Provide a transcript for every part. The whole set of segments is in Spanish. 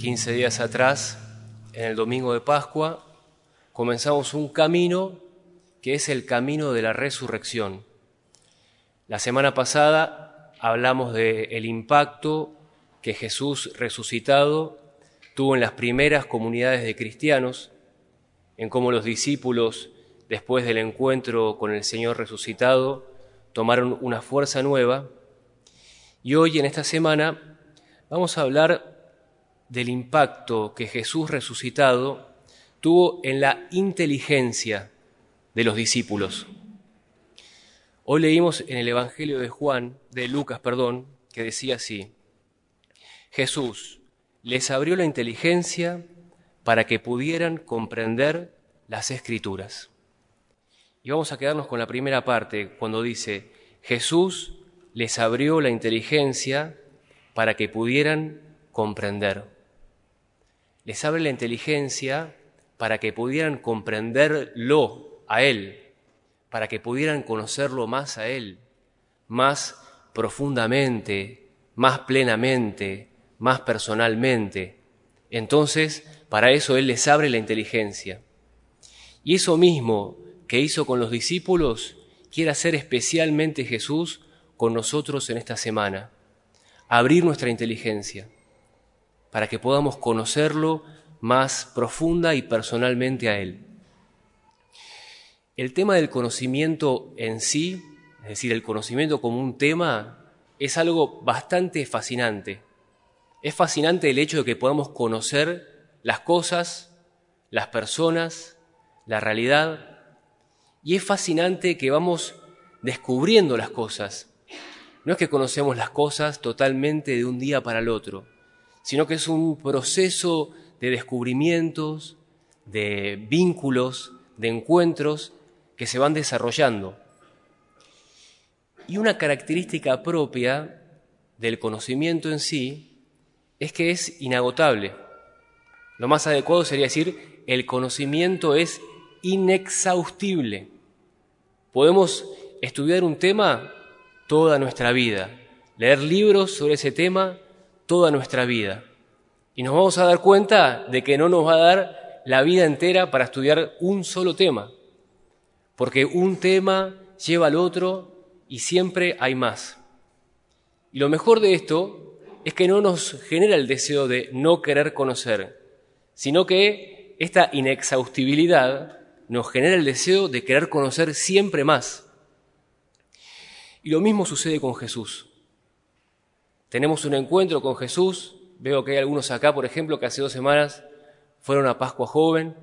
15 días atrás, en el domingo de Pascua, comenzamos un camino que es el camino de la resurrección. La semana pasada hablamos del impacto que Jesús resucitado tuvo en las primeras comunidades de cristianos, en cómo los discípulos, después del encuentro con el Señor resucitado, tomaron una fuerza nueva. Y hoy, en esta semana, vamos a hablar del impacto que Jesús resucitado tuvo en la inteligencia de los discípulos. Hoy leímos en el Evangelio de Juan, de Lucas, perdón, que decía así: Jesús les abrió la inteligencia para que pudieran comprender las escrituras. Y vamos a quedarnos con la primera parte, cuando dice, Jesús les abrió la inteligencia para que pudieran comprender les abre la inteligencia para que pudieran comprenderlo a Él, para que pudieran conocerlo más a Él, más profundamente, más plenamente, más personalmente. Entonces, para eso Él les abre la inteligencia. Y eso mismo que hizo con los discípulos, quiere hacer especialmente Jesús con nosotros en esta semana. Abrir nuestra inteligencia para que podamos conocerlo más profunda y personalmente a Él. El tema del conocimiento en sí, es decir, el conocimiento como un tema, es algo bastante fascinante. Es fascinante el hecho de que podamos conocer las cosas, las personas, la realidad, y es fascinante que vamos descubriendo las cosas. No es que conocemos las cosas totalmente de un día para el otro sino que es un proceso de descubrimientos, de vínculos, de encuentros que se van desarrollando. Y una característica propia del conocimiento en sí es que es inagotable. Lo más adecuado sería decir, el conocimiento es inexhaustible. Podemos estudiar un tema toda nuestra vida, leer libros sobre ese tema toda nuestra vida. Y nos vamos a dar cuenta de que no nos va a dar la vida entera para estudiar un solo tema, porque un tema lleva al otro y siempre hay más. Y lo mejor de esto es que no nos genera el deseo de no querer conocer, sino que esta inexhaustibilidad nos genera el deseo de querer conocer siempre más. Y lo mismo sucede con Jesús. Tenemos un encuentro con Jesús. Veo que hay algunos acá, por ejemplo, que hace dos semanas fueron a Pascua Joven.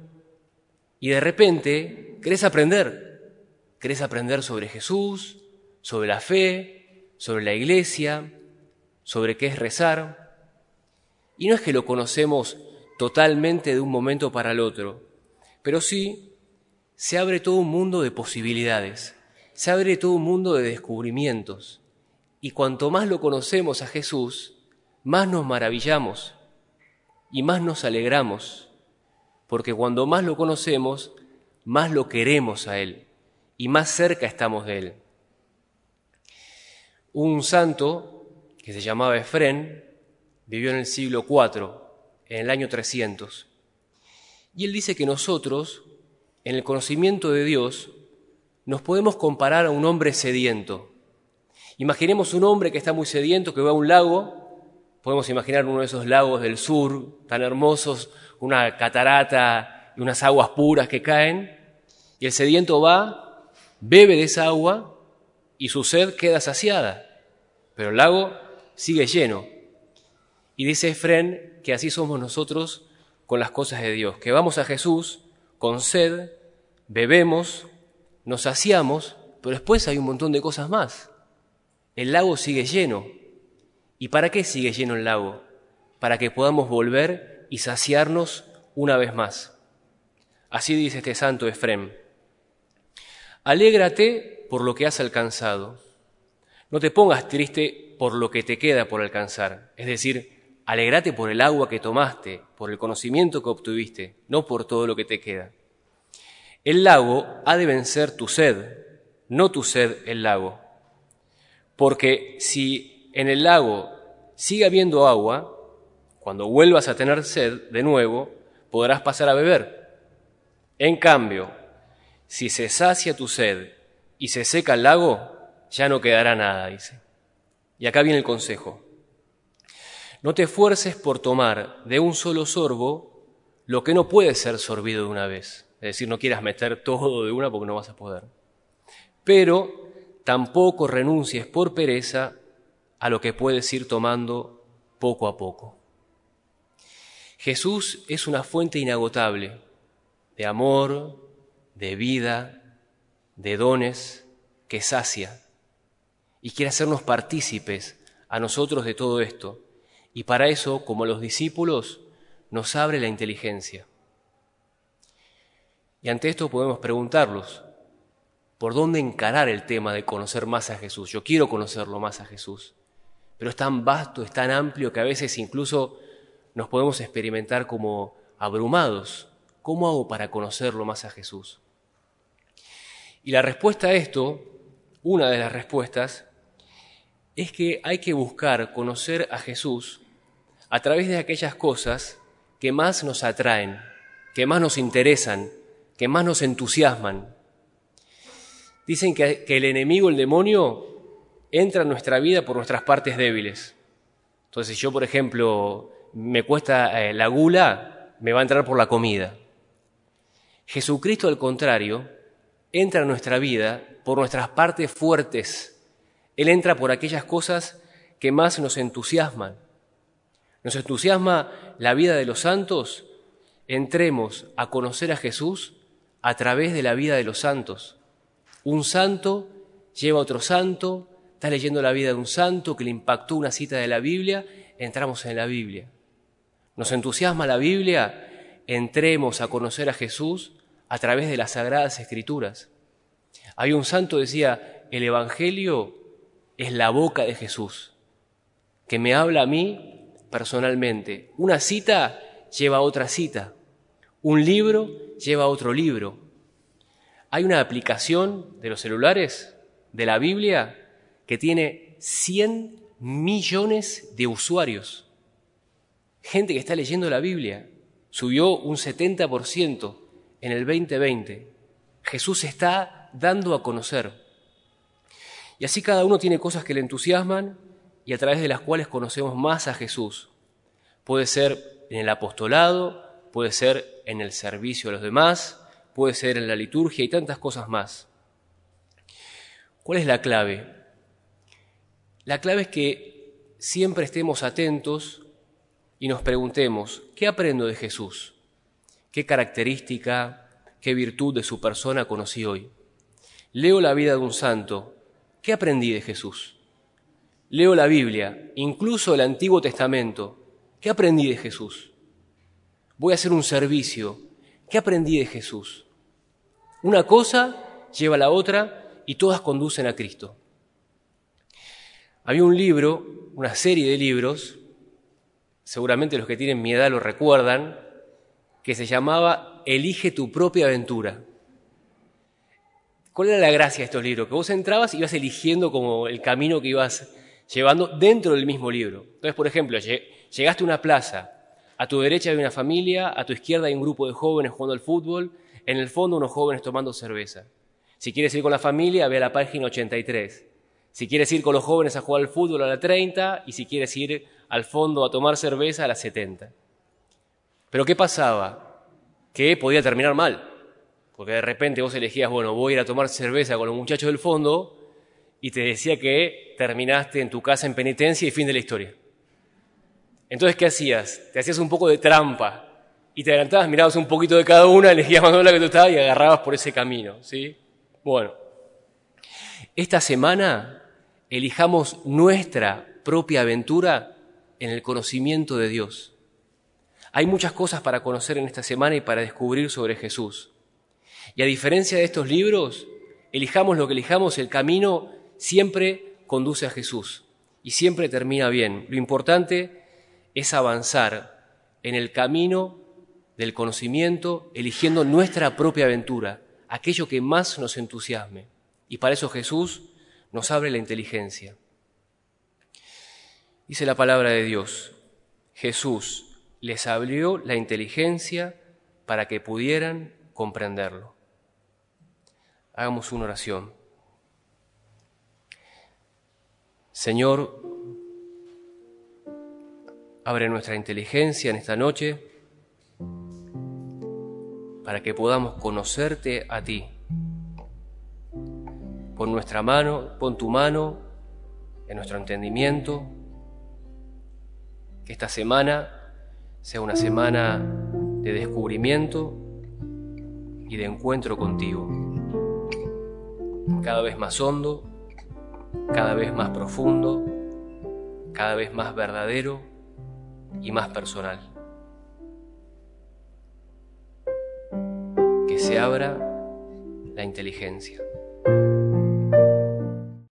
Y de repente querés aprender. Querés aprender sobre Jesús, sobre la fe, sobre la iglesia, sobre qué es rezar. Y no es que lo conocemos totalmente de un momento para el otro, pero sí se abre todo un mundo de posibilidades, se abre todo un mundo de descubrimientos. Y cuanto más lo conocemos a Jesús, más nos maravillamos y más nos alegramos, porque cuando más lo conocemos, más lo queremos a Él y más cerca estamos de Él. Un santo que se llamaba Efrén vivió en el siglo IV, en el año 300, y él dice que nosotros, en el conocimiento de Dios, nos podemos comparar a un hombre sediento Imaginemos un hombre que está muy sediento, que va a un lago, podemos imaginar uno de esos lagos del sur, tan hermosos, una catarata y unas aguas puras que caen, y el sediento va, bebe de esa agua y su sed queda saciada, pero el lago sigue lleno. Y dice Efren que así somos nosotros con las cosas de Dios, que vamos a Jesús con sed, bebemos, nos saciamos, pero después hay un montón de cosas más el lago sigue lleno. ¿Y para qué sigue lleno el lago? Para que podamos volver y saciarnos una vez más. Así dice este santo Efrem. Alégrate por lo que has alcanzado. No te pongas triste por lo que te queda por alcanzar. Es decir, alégrate por el agua que tomaste, por el conocimiento que obtuviste, no por todo lo que te queda. El lago ha de vencer tu sed, no tu sed el lago. Porque si en el lago sigue habiendo agua, Cuando vuelvas a tener sed de nuevo, podrás pasar a beber. En cambio, si se sacia tu sed y se seca el lago, ya no quedará nada, dice. Y acá viene el consejo. No te esfuerces por tomar de un solo sorbo lo que no puede ser sorbido de una vez. Es decir, no quieras meter todo de una porque no vas a poder. Pero tampoco renuncies por pereza a lo que puedes ir tomando poco a poco. Jesús es una fuente inagotable de amor, de vida, de dones, que sacia y quiere hacernos partícipes a nosotros de todo esto. Y para eso, como los discípulos, nos abre la inteligencia. Y ante esto podemos preguntarlos, ¿por dónde encarar el tema de conocer más a Jesús? Yo quiero conocerlo más a Jesús, pero es tan vasto, es tan amplio que a veces incluso nos podemos experimentar como abrumados. ¿Cómo hago para conocerlo más a Jesús? Y la respuesta a esto, una de las respuestas, es que hay que buscar conocer a Jesús a través de aquellas cosas que más nos atraen, que más nos interesan, que más nos entusiasman. Dicen que, el enemigo, el demonio, entra en nuestra vida por nuestras partes débiles. Entonces, si yo, por ejemplo, me cuesta eh, la gula, me va a entrar por la comida. Jesucristo, al contrario, entra en nuestra vida por nuestras partes fuertes. Él entra por aquellas cosas que más nos entusiasman. Nos entusiasma la vida de los santos. Entremos a conocer a Jesús a través de la vida de los santos. Un santo lleva a otro santo, está leyendo la vida de un santo que le impactó una cita de la Biblia, entramos en la Biblia. Nos entusiasma la Biblia, entremos a conocer a Jesús a través de las sagradas escrituras. Hay un santo decía, el Evangelio es la boca de Jesús, que me habla a mí personalmente. Una cita lleva a otra cita, un libro lleva a otro libro. Hay una aplicación de los celulares de la Biblia que tiene 100 millones de usuarios. Gente que está leyendo la Biblia. Subió un 70% en el 2020. Jesús está dando a conocer. Y así cada uno tiene cosas que le entusiasman y a través de las cuales conocemos más a Jesús. Puede ser en el apostolado, puede ser en el servicio a los demás, puede ser en la liturgia y tantas cosas más. ¿Cuál es la clave? La clave es que siempre estemos atentos y nos preguntemos, ¿qué aprendo de Jesús? ¿Qué característica, qué virtud de su persona conocí hoy? Leo la vida de un santo, ¿qué aprendí de Jesús? Leo la Biblia, incluso el Antiguo Testamento, ¿qué aprendí de Jesús? Voy a hacer un servicio, ¿qué aprendí de Jesús? Una cosa lleva a la otra y todas conducen a Cristo. Había un libro, una serie de libros, seguramente los que tienen mi edad lo recuerdan, que se llamaba Elige tu propia aventura. ¿Cuál era la gracia de estos libros? Que vos entrabas y ibas eligiendo como el camino que ibas llevando dentro del mismo libro. Entonces, por ejemplo, llegaste a una plaza, a tu derecha hay una familia, a tu izquierda hay un grupo de jóvenes jugando al fútbol, en el fondo unos jóvenes tomando cerveza. Si quieres ir con la familia, ve a la página 83. Si quieres ir con los jóvenes a jugar al fútbol a la 30 y si quieres ir al fondo a tomar cerveza a las 70. Pero ¿qué pasaba? Que podía terminar mal. Porque de repente vos elegías, bueno, voy a ir a tomar cerveza con los muchachos del fondo y te decía que terminaste en tu casa en penitencia y fin de la historia. Entonces, ¿qué hacías? Te hacías un poco de trampa y te adelantabas, mirabas un poquito de cada una, elegías más o la que tú estabas y agarrabas por ese camino, ¿sí? Bueno, esta semana elijamos nuestra propia aventura en el conocimiento de Dios. Hay muchas cosas para conocer en esta semana y para descubrir sobre Jesús. Y a diferencia de estos libros, elijamos lo que elijamos, el camino siempre conduce a Jesús y siempre termina bien. Lo importante es avanzar en el camino del conocimiento, eligiendo nuestra propia aventura, aquello que más nos entusiasme. Y para eso Jesús nos abre la inteligencia. Dice la palabra de Dios, Jesús les abrió la inteligencia para que pudieran comprenderlo. Hagamos una oración. Señor, abre nuestra inteligencia en esta noche para que podamos conocerte a ti. Pon nuestra mano, pon tu mano en nuestro entendimiento que esta semana sea una semana de descubrimiento y de encuentro contigo. Cada vez más hondo, cada vez más profundo, cada vez más verdadero y más personal. Que se abra la inteligencia.